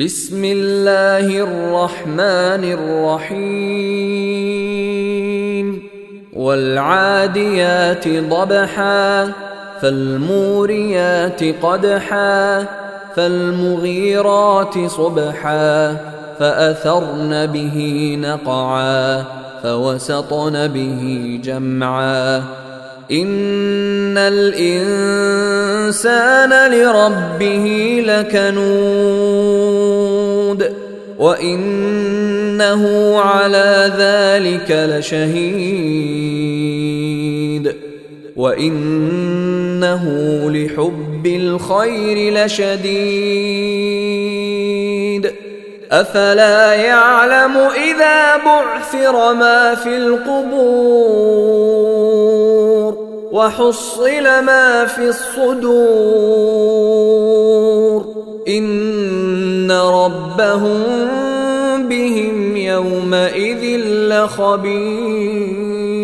بسم الله الرحمن الرحيم. والعاديات ضبحا فالموريات قدحا فالمغيرات صبحا فأثرن به نقعا فوسطن به جمعا. ان الانسان لربه لكنود وانه على ذلك لشهيد وانه لحب الخير لشديد افلا يعلم اذا بعثر ما في القبور وحصل ما في الصدور. إن ربهم بهم يومئذ لخبير.